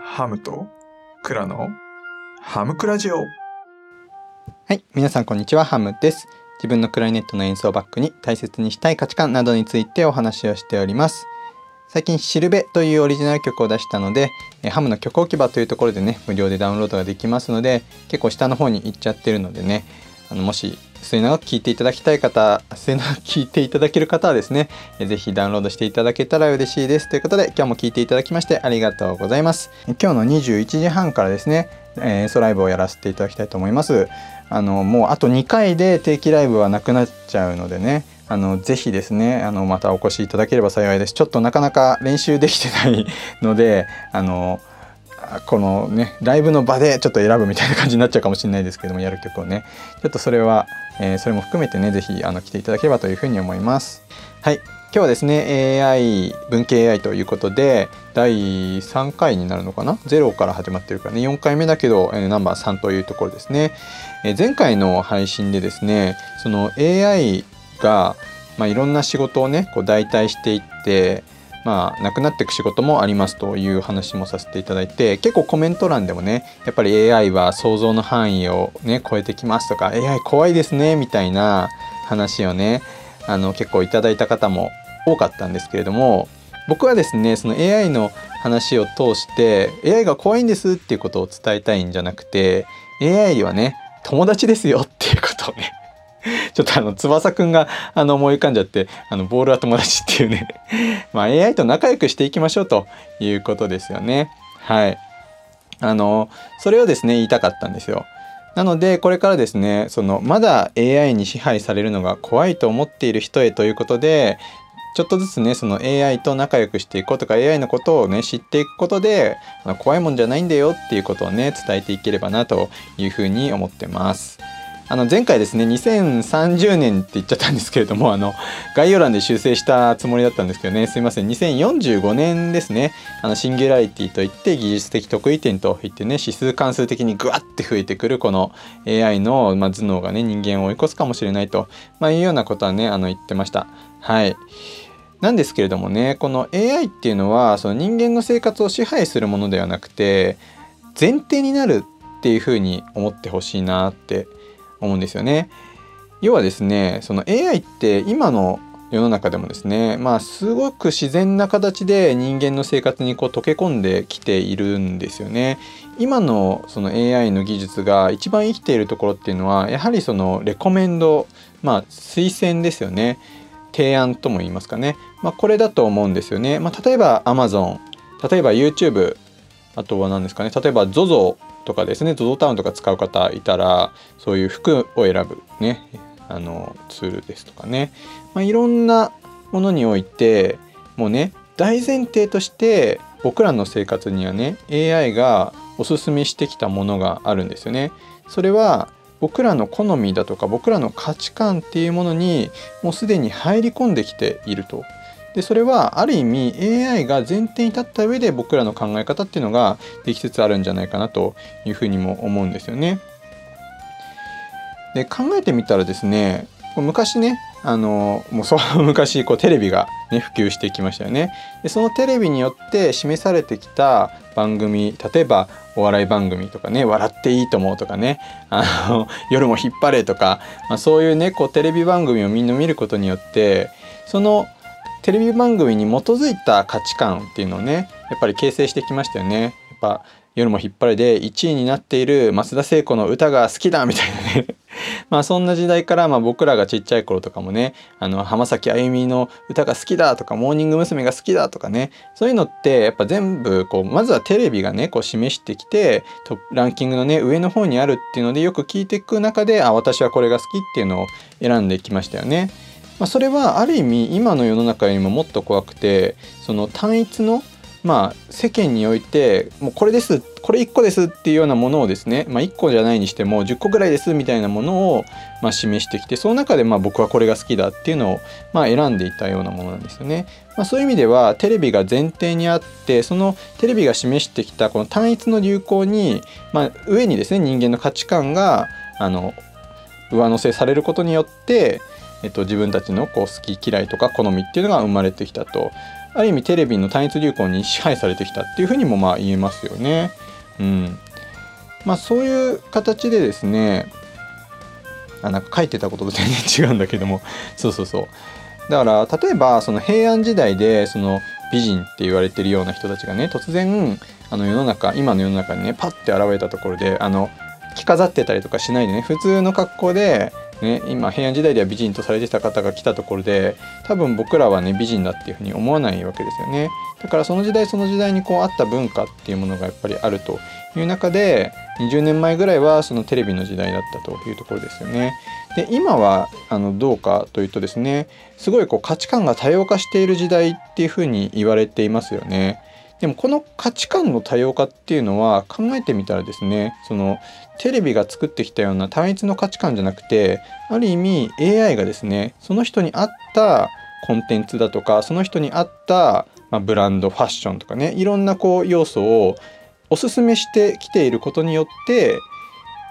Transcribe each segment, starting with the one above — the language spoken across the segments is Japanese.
ハムとクラのハムクラジオはい、皆さんこんにちは、ハムです。自分のクラリネットの演奏バックに大切にしたい価値観などについてお話をしております。最近シルベというオリジナル曲を出したので、えハムの曲置き場というところでね、無料でダウンロードができますので、結構下の方に行っちゃってるのでね、あのもし末永く聞いていただきたい方、末永く聞いていただける方はですね、えぜひダウンロードしていただけたら嬉しいです。ということで、今日も聞いていただきましてありがとうございます。今日の21時半からですね、えー演奏ライブをやらせていただきたいと思います。あのもうあと2回で定期ライブはなくなっちゃうのでね、あのぜひですね、あのまたお越しいただければ幸いです。ちょっとなかなか練習できてないので、あのこのねライブの場でちょっと選ぶみたいな感じになっちゃうかもしれないですけどもやる曲をね。ちょっとそれは、えーそれも含めてね是非来ていただければというふうに思います。はい。今日はですね AI 文系 AI ということで第3回になるのかな？0から始まってるからね。4回目だけど、えーナンバー3というところですね、え前回の配信でですねその AI が、まあ、いろんな仕事をねこう代替していってまあ、なくなっていく仕事もありますという話もさせていただいて結構コメント欄でもねやっぱり AI は想像の範囲をね超えてきますとか AI 怖いですねみたいな話をねあの結構いただいた方も多かったんですけれども僕はですねその AI の話を通して AI が怖いんですっていうことを伝えたいんじゃなくて AI はね友達ですよっていうことをね ちょっとあの翼くんがあの思い浮かんじゃってあのボールは友達っていうね。まあ AI と仲良くしていきましょうということですよね。はい。あのそれをですね言いたかったんですよ。なのでこれからですねそのまだ AI に支配されるのが怖いと思っている人へということでちょっとずつねその AI と仲良くしていこうとか AI のことをね知っていくことで怖いもんじゃないんだよっていうことをね伝えていければなというふうに思ってます。あの前回ですね2030年って言っちゃったんですけれどもあの概要欄で修正したつもりだったんですけどねすいません。2045年ですね。あのシンギュラリティといって技術的得意点といってね指数関数的にグワッて増えてくるこの AI の、ま、頭脳がね人間を追い越すかもしれないと、ま、いうようなことはねあの言ってました。はい。なんですけれどもねこの AI っていうのはその人間の生活を支配するものではなくて前提になるっていうふうに思ってほしいなって思うんですよね。要はですねその AI って今の世の中でもですねまあすごく自然な形で人間の生活にこう溶け込んできているんですよね。今のその AI の技術が一番生きているところっていうのはやはりそのレコメンドまあ推薦ですよね提案とも言いますかね、まあ、これだと思うんですよね。まあ、例えば Amazon 例えば YouTube あとは何ですかね例えば ZOZO とかですね ZOZO タウンとか使う方いたらそういう服を選ぶねあのツールですとかね、まあ、いろんなものにおいてもうね大前提として僕らの生活にはね AI がおすすめしてきたものがあるんですよね。それは僕らの好みだとか僕らの価値観っていうものにもうすでに入り込んできていると。でそれはある意味 AI が前提に立った上で僕らの考え方っていうのができつつあるんじゃないかなというふうにも思うんですよね。で考えてみたらですね昔ねあのもうその昔こうテレビが、ね、普及してきましたよねでそのテレビによって示されてきた番組例えばお笑い番組とかね「笑っていいと思う」とかね「あの 夜も引っ張れ」とか、まあ、そういうねこうテレビ番組をみんな見ることによってそのテレビ番組に基づいた価値観っていうのをねやっぱり形成してきましたよね。やっぱ夜も引っ張れで1位になっている増田聖子の歌が好きだみたいなね まあそんな時代からまあ僕らがちっちゃい頃とかもねあの浜崎あゆみの歌が好きだとかモーニング娘。が好きだとかねそういうのってやっぱ全部こうまずはテレビがねこう示してきてランキングのね上の方にあるっていうのでよく聞いていく中であ私はこれが好きっていうのを選んできましたよね。まあ、それはある意味今の世の中よりももっと怖くてその単一のまあ世間においてもうこれですこれ1個ですっていうようなものをですね、まあ、1個じゃないにしても10個ぐらいですみたいなものをまあ示してきてその中でまあ僕はこれが好きだっていうのをまあ選んでいたようなものなんですよね。まあ、そういう意味ではテレビが前提にあってそのテレビが示してきたこの単一の流行に、まあ、上にですね人間の価値観があの上乗せされることによってえっと、自分たちのこう好き嫌いとか好みっていうのが生まれてきたと。ある意味テレビの単一流行に支配されてきたっていうふうにもまあ言えますよね。うんまあ、そういう形でですねあなんか書いてたことと全然違うんだけども そうそうそうだから例えばその平安時代でその美人って言われてるような人たちがね突然あの世の中今の世の中にねパッて現れたところであの着飾ってたりとかしないでね普通の格好で、ね、今平安時代では美人とされてた方が来たところで多分僕らはね美人だっていうふうに思わないわけですよねだからその時代その時代にこうあった文化っていうものがやっぱりあるという中で20年前ぐらいはそのテレビの時代だったというところですよね。で今はあのどうかというとですねすごいこう価値観が多様化している時代っていうふうに言われていますよね。でもこの価値観の多様化っていうのは考えてみたらですねそのテレビが作ってきたような単一の価値観じゃなくてある意味 AI がですねその人に合ったコンテンツだとかその人に合った、まあ、ブランドファッションとかねいろんなこう要素をおすすめしてきていることによって、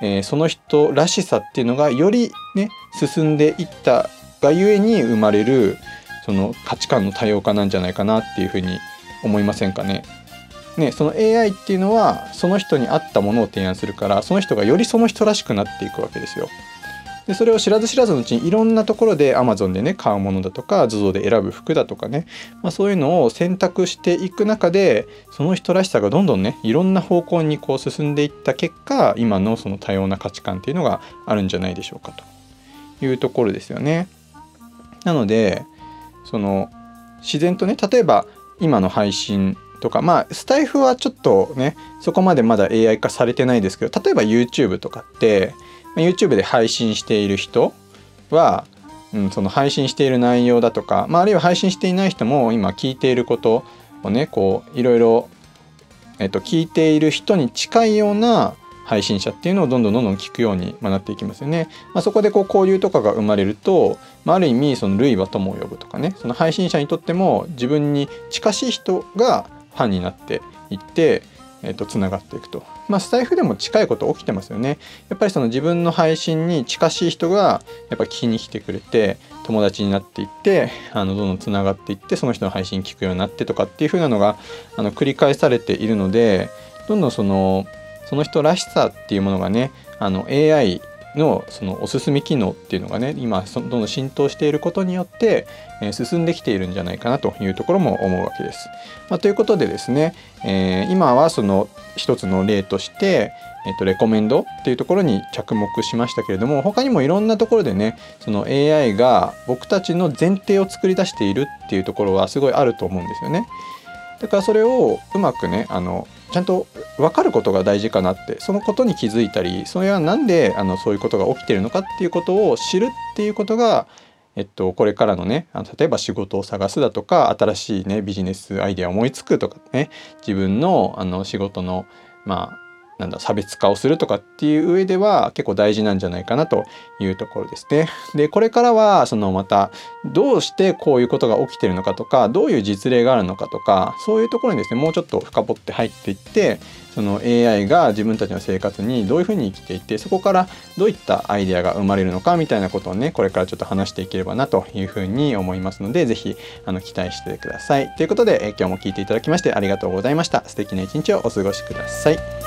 えー、その人らしさっていうのがよりね進んでいったがゆえに生まれるその価値観の多様化なんじゃないかなっていうふうに思いませんかね？ね、その AI っていうのはその人に合ったものを提案するからその人がよりその人らしくなっていくわけですよ。でそれを知らず知らずのうちにいろんなところで Amazon でね買うものだとか ZOZO で選ぶ服だとかね、まあ、そういうのを選択していく中でその人らしさがどんどんねいろんな方向にこう進んでいった結果今のその多様な価値観っていうのがあるんじゃないでしょうかというところですよね。なのでその自然とね例えば今の配信とかまあスタイフはちょっとねそこまでまだ AI 化されてないですけど例えば YouTube とかって YouTube で配信している人は、うん、その配信している内容だとか、まあ、あるいは配信していない人も今聞いていることをねこういろいろ、えっと、聞いている人に近いような配信者っていうのをどんどんどんどん聞くようになっていきますよね。まあ、そこでこう交流とかが生まれると、まあ、ある意味その類は友を呼ぶとかねその配信者にとっても自分に近しい人がファンになっていってえー、とつながっていくと。まあ、スタイフでも近いこと起きてますよね。やっぱりその自分の配信に近しい人がやっぱ聞きに来てくれて友達になっていってあのどんどんつながっていってその人の配信聞くようになってとかっていう風なのがあの繰り返されているのでどんどんそのその人らしさっていうものがねあの AI のそのおすすめ機能っていうのがね今どんどん浸透していることによって、え、進んできているんじゃないかなというところも思うわけです。まあ、ということでですね、えー、今はその一つの例として、えー、とレコメンドっていうところに着目しましたけれども他にもいろんなところでねその AI が僕たちの前提を作り出しているっていうところはすごいあると思うんですよね。だからそれをうまくねあのちゃんと分かることが大事かなってそのことに気づいたりそれは何であのそういうことが起きてるのかっていうことを知るっていうことが、えっと、これからのねあの例えば仕事を探すだとか新しいねビジネスアイデアを思いつくとかね自分のあの仕事のまあなんだ差別化をするとかっていう上では結構大事なんじゃないかなというところですね。でこれからはそのまたどうしてこういうことが起きてるのかとかどういう実例があるのかとかそういうところにですねもうちょっと深掘って入っていってその AI が自分たちの生活にどういうふうに生きていてそこからどういったアイデアが生まれるのかみたいなことをねこれからちょっと話していければなというふうに思いますので是非期待してください。ということで、今日も聞いていただきましてありがとうございました。素敵な一日をお過ごしください。